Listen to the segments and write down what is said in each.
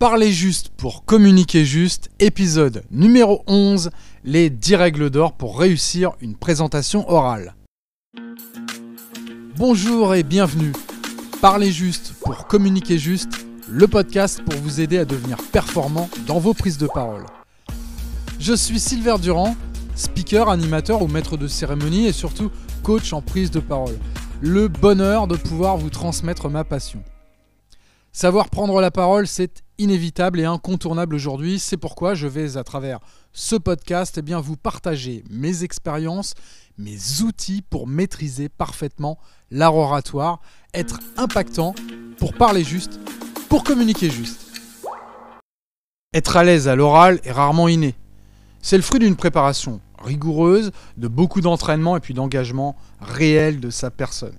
Parler juste pour communiquer juste, épisode numéro 11, les 10 règles d'or pour réussir une présentation orale. Bonjour et bienvenue. Parler juste pour communiquer juste, le podcast pour vous aider à devenir performant dans vos prises de parole. Je suis Silver Durand, speaker, animateur ou maître de cérémonie et surtout coach en prise de parole. Le bonheur de pouvoir vous transmettre ma passion. Savoir prendre la parole, c'est inévitable et incontournable aujourd'hui. C'est pourquoi je vais, à travers ce podcast, eh bien, vous partager mes expériences, mes outils pour maîtriser parfaitement l'art oratoire, être impactant pour parler juste, pour communiquer juste. Être à l'aise à l'oral est rarement inné. C'est le fruit d'une préparation rigoureuse, de beaucoup d'entraînement et puis d'engagement réel de sa personne.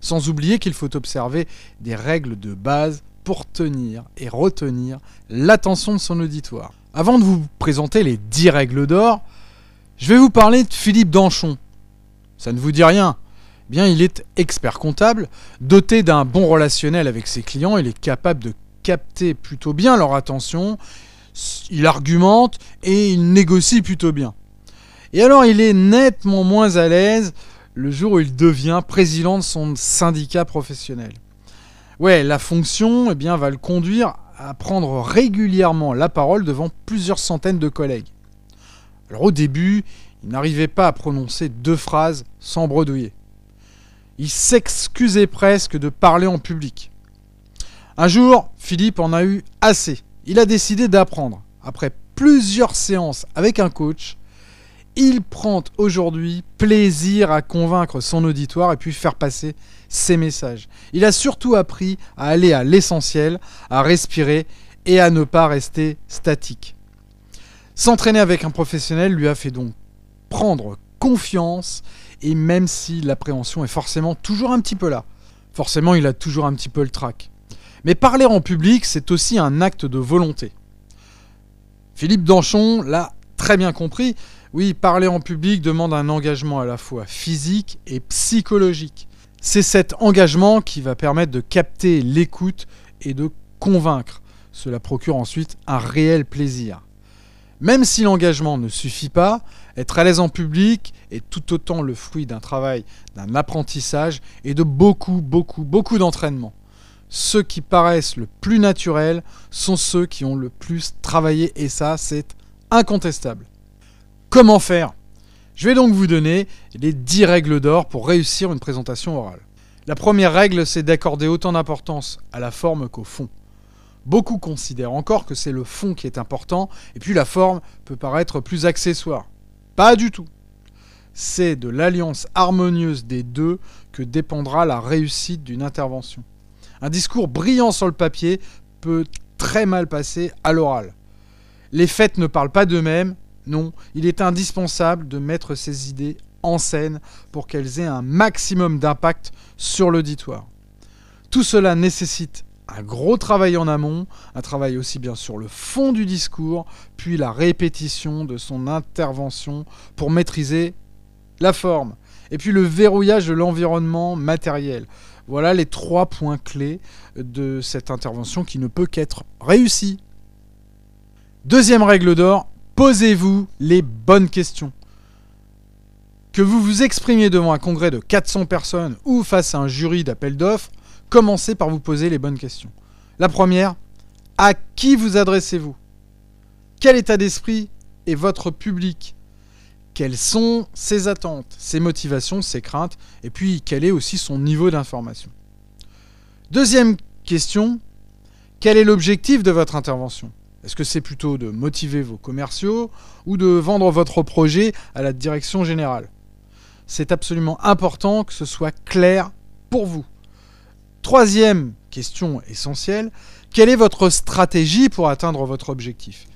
Sans oublier qu'il faut observer des règles de base pour tenir et retenir l'attention de son auditoire. Avant de vous présenter les 10 règles d'or, je vais vous parler de Philippe Danchon. Ça ne vous dit rien Bien, il est expert comptable, doté d'un bon relationnel avec ses clients, il est capable de capter plutôt bien leur attention, il argumente et il négocie plutôt bien. Et alors, il est nettement moins à l'aise le jour où il devient président de son syndicat professionnel. Ouais, la fonction eh bien, va le conduire à prendre régulièrement la parole devant plusieurs centaines de collègues. Alors au début, il n'arrivait pas à prononcer deux phrases sans bredouiller. Il s'excusait presque de parler en public. Un jour, Philippe en a eu assez. Il a décidé d'apprendre. Après plusieurs séances avec un coach, il prend aujourd'hui plaisir à convaincre son auditoire et puis faire passer ses messages. Il a surtout appris à aller à l'essentiel, à respirer et à ne pas rester statique. S'entraîner avec un professionnel lui a fait donc prendre confiance et même si l'appréhension est forcément toujours un petit peu là, forcément il a toujours un petit peu le trac. Mais parler en public, c'est aussi un acte de volonté. Philippe Danchon l'a très bien compris, oui, parler en public demande un engagement à la fois physique et psychologique. C'est cet engagement qui va permettre de capter l'écoute et de convaincre. Cela procure ensuite un réel plaisir. Même si l'engagement ne suffit pas, être à l'aise en public est tout autant le fruit d'un travail, d'un apprentissage et de beaucoup, beaucoup, beaucoup d'entraînement. Ceux qui paraissent le plus naturels sont ceux qui ont le plus travaillé et ça, c'est incontestable. Comment faire? Je vais donc vous donner les 10 règles d'or pour réussir une présentation orale. La première règle, c'est d'accorder autant d'importance à la forme qu'au fond. Beaucoup considèrent encore que c'est le fond qui est important, et puis la forme peut paraître plus accessoire. Pas du tout. C'est de l'alliance harmonieuse des deux que dépendra la réussite d'une intervention. Un discours brillant sur le papier peut très mal passer à l'oral. Les faits ne parlent pas d'eux-mêmes, non, il est indispensable de mettre ces idées en scène pour qu'elles aient un maximum d'impact sur l'auditoire. Tout cela nécessite un gros travail en amont, un travail aussi bien sur le fond du discours, puis la répétition de son intervention pour maîtriser la forme, et puis le verrouillage de l'environnement matériel. Voilà les trois points clés de cette intervention qui ne peut qu'être réussie. Deuxième règle d'or, Posez-vous les bonnes questions. Que vous vous exprimiez devant un congrès de 400 personnes ou face à un jury d'appel d'offres, commencez par vous poser les bonnes questions. La première, à qui vous adressez-vous? Quel état d'esprit est votre public? Quelles sont ses attentes, ses motivations, ses craintes? Et puis, quel est aussi son niveau d'information? Deuxième question, quel est l'objectif de votre intervention? Est-ce que c'est plutôt de motiver vos commerciaux ou de vendre votre projet à la direction générale? C'est absolument important que ce soit clair pour vous. Troisième question essentielle, quelle est votre stratégie pour atteindre votre objectif?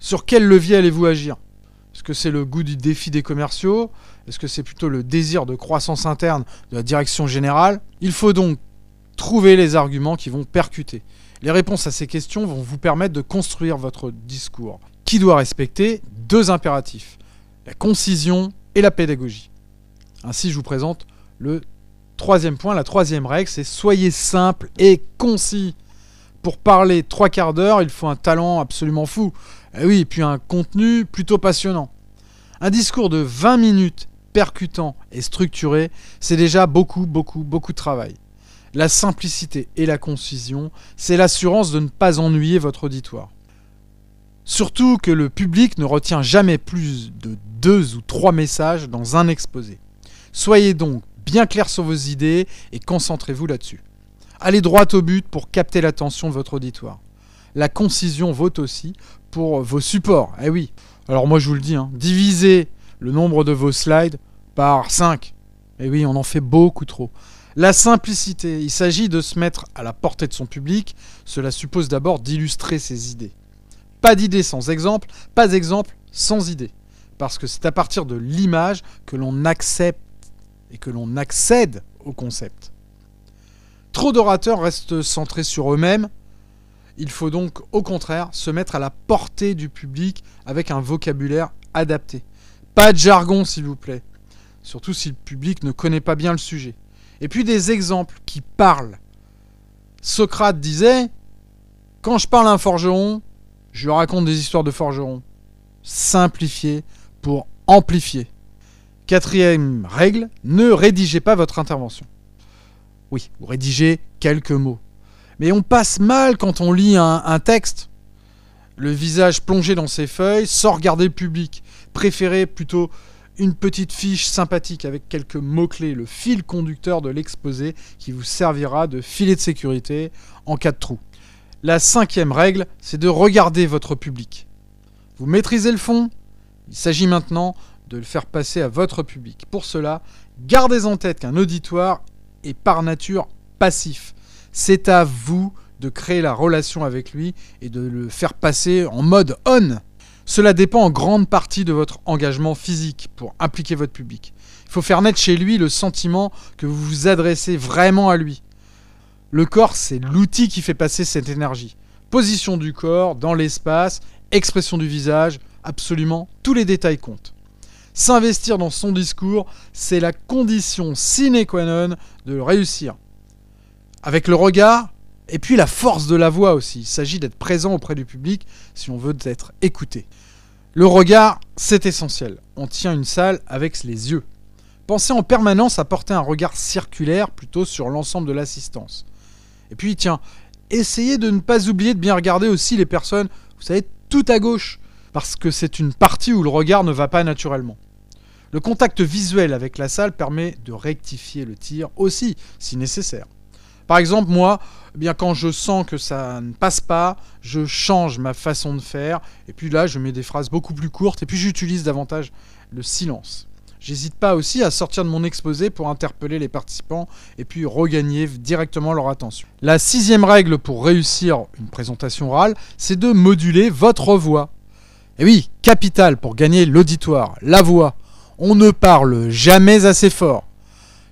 Sur quel levier allez-vous agir? Est-ce que c'est le goût du défi des commerciaux? Est-ce que c'est plutôt le désir de croissance interne de la direction générale? Il faut donc trouver les arguments qui vont percuter. Les réponses à ces questions vont vous permettre de construire votre discours, qui doit respecter deux impératifs, la concision et la pédagogie. Ainsi, je vous présente le troisième point, la troisième règle, c'est soyez simple et concis. Pour parler trois quarts d'heure, il faut un talent absolument fou. Et oui, et puis un contenu plutôt passionnant. Un discours de 20 minutes percutant et structuré, c'est déjà beaucoup, beaucoup, beaucoup de travail. La simplicité et la concision, c'est l'assurance de ne pas ennuyer votre auditoire. Surtout que le public ne retient jamais plus de deux ou trois messages dans un exposé. Soyez donc bien clair sur vos idées et concentrez-vous là-dessus. Allez droit au but pour capter l'attention de votre auditoire. La concision vaut aussi pour vos supports. Eh oui. Alors moi je vous le dis, hein, divisez le nombre de vos slides par 5. Eh oui, on en fait beaucoup trop. La simplicité, il s'agit de se mettre à la portée de son public. Cela suppose d'abord d'illustrer ses idées. Pas d'idée sans exemple, pas d'exemple sans idée. Parce que c'est à partir de l'image que l'on accepte et que l'on accède au concept. Trop d'orateurs restent centrés sur eux-mêmes. Il faut donc au contraire se mettre à la portée du public avec un vocabulaire adapté. Pas de jargon s'il vous plaît. Surtout si le public ne connaît pas bien le sujet. Et puis des exemples qui parlent. Socrate disait Quand je parle à un forgeron, je raconte des histoires de forgeron. Simplifier pour amplifier. Quatrième règle, ne rédigez pas votre intervention. Oui, vous rédigez quelques mots. Mais on passe mal quand on lit un texte. Le visage plongé dans ses feuilles, sans regarder le public. Préférez plutôt une petite fiche sympathique avec quelques mots-clés, le fil conducteur de l'exposé qui vous servira de filet de sécurité en cas de trou. La cinquième règle, c'est de regarder votre public. Vous maîtrisez le fond? Il s'agit maintenant de le faire passer à votre public. Pour cela, gardez en tête qu'un auditoire est par nature passif. C'est à vous de créer la relation avec lui et de le faire passer en mode on. Cela dépend en grande partie de votre engagement physique pour impliquer votre public. Il faut faire naître chez lui le sentiment que vous vous adressez vraiment à lui. Le corps, c'est l'outil qui fait passer cette énergie. Position du corps, dans l'espace, expression du visage, absolument tous les détails comptent. S'investir dans son discours, c'est la condition sine qua non de réussir. Avec le regard, et puis la force de la voix aussi. Il s'agit d'être présent auprès du public si on veut être écouté. Le regard, c'est essentiel. On tient une salle avec les yeux. Pensez en permanence à porter un regard circulaire plutôt sur l'ensemble de l'assistance. Et puis, tiens, essayez de ne pas oublier de bien regarder aussi les personnes, vous savez, tout à gauche, parce que c'est une partie où le regard ne va pas naturellement. Le contact visuel avec la salle permet de rectifier le tir aussi, si nécessaire. Par exemple, moi, eh bien quand je sens que ça ne passe pas, je change ma façon de faire. Et puis là, je mets des phrases beaucoup plus courtes. Et puis j'utilise davantage le silence. J'hésite pas aussi à sortir de mon exposé pour interpeller les participants et puis regagner directement leur attention. La sixième règle pour réussir une présentation orale, c'est de moduler votre voix. Et oui, capital pour gagner l'auditoire, la voix. On ne parle jamais assez fort.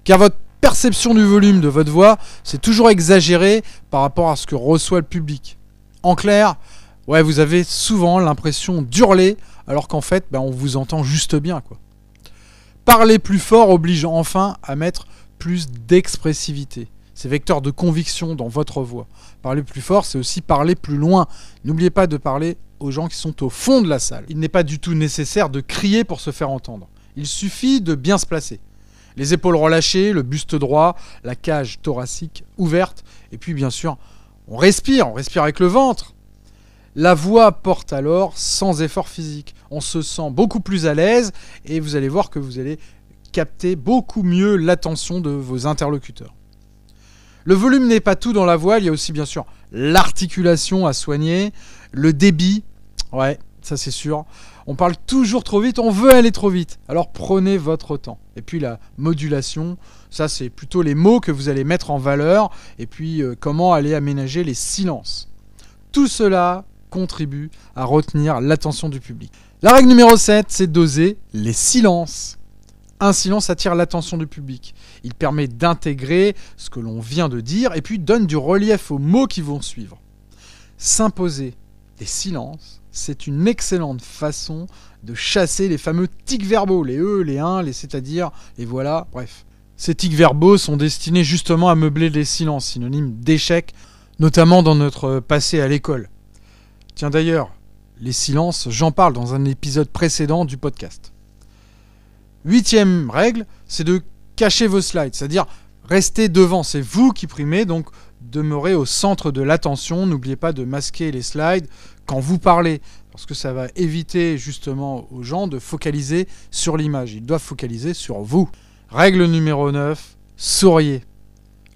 Car votre perception du volume de votre voix, c'est toujours exagéré par rapport à ce que reçoit le public. En clair, vous avez souvent l'impression d'hurler, alors qu'en fait, ben, on vous entend juste bien. Quoi. Parler plus fort oblige enfin à mettre plus d'expressivité. C'est vecteur de conviction dans votre voix. Parler plus fort, c'est aussi parler plus loin. N'oubliez pas de parler aux gens qui sont au fond de la salle. Il n'est pas du tout nécessaire de crier pour se faire entendre. Il suffit de bien se placer les épaules relâchées, le buste droit, la cage thoracique ouverte, et puis bien sûr, on respire, on respire avec le ventre. La voix porte alors sans effort physique. On se sent beaucoup plus à l'aise et vous allez voir que vous allez capter beaucoup mieux l'attention de vos interlocuteurs. Le volume n'est pas tout dans la voix, il y a aussi bien sûr l'articulation à soigner, le débit, ouais, ça c'est sûr. On parle toujours trop vite, on veut aller trop vite. Alors prenez votre temps. Et puis la modulation, ça c'est plutôt les mots que vous allez mettre en valeur et puis euh, comment aller aménager les silences. Tout cela contribue à retenir l'attention du public. La règle numéro 7, c'est d'oser les silences. Un silence attire l'attention du public. Il permet d'intégrer ce que l'on vient de dire et puis donne du relief aux mots qui vont suivre. S'imposer des silences c'est une excellente façon de chasser les fameux tics verbaux, les e, les 1, les c'est-à-dire, et voilà, bref. Ces tics verbaux sont destinés justement à meubler les silences, synonyme d'échec notamment dans notre passé à l'école. Tiens d'ailleurs, les silences, j'en parle dans un épisode précédent du podcast. Huitième règle, c'est de cacher vos slides, c'est-à-dire rester devant, c'est vous qui primez, donc demeurez au centre de l'attention, n'oubliez pas de masquer les slides quand vous parlez, parce que ça va éviter justement aux gens de focaliser sur l'image, ils doivent focaliser sur vous. Règle numéro 9, souriez.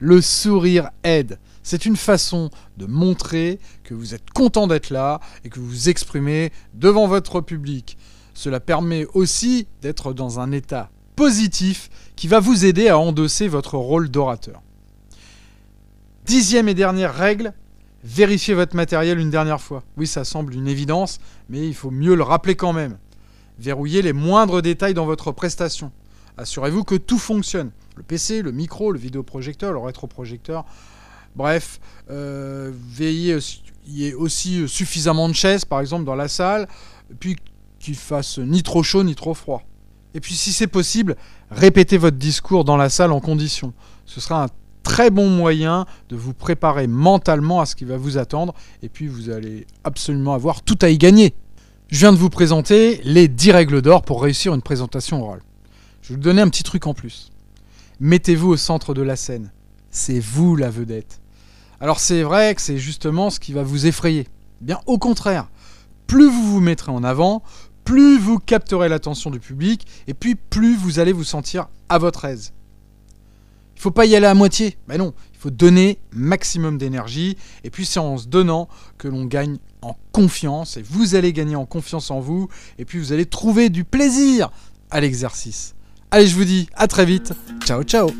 Le sourire aide. C'est une façon de montrer que vous êtes content d'être là et que vous vous exprimez devant votre public. Cela permet aussi d'être dans un état positif qui va vous aider à endosser votre rôle d'orateur. Dixième et dernière règle, vérifiez votre matériel une dernière fois. Oui, ça semble une évidence, mais il faut mieux le rappeler quand même. Verrouillez les moindres détails dans votre prestation. Assurez-vous que tout fonctionne. Le PC, le micro, le vidéoprojecteur, le rétroprojecteur, Bref, euh, veillez il y ait aussi suffisamment de chaises, par exemple, dans la salle, puis qu'il fasse ni trop chaud ni trop froid. Et puis, si c'est possible, répétez votre discours dans la salle en condition. Ce sera un très bon moyen de vous préparer mentalement à ce qui va vous attendre, et puis vous allez absolument avoir tout à y gagner. Je viens de vous présenter les 10 règles d'or pour réussir une présentation orale. Je vais vous donner un petit truc en plus. Mettez-vous au centre de la scène. C'est vous la vedette. Alors c'est vrai que c'est justement ce qui va vous effrayer. Bien au contraire, plus vous vous mettrez en avant, plus vous capterez l'attention du public, et puis plus vous allez vous sentir à votre aise. Il ne faut pas y aller à moitié, mais non, il faut donner maximum d'énergie, et puis c'est en se donnant que l'on gagne en confiance, et vous allez gagner en confiance en vous, et puis vous allez trouver du plaisir à l'exercice. Allez, je vous dis à très vite, ciao ciao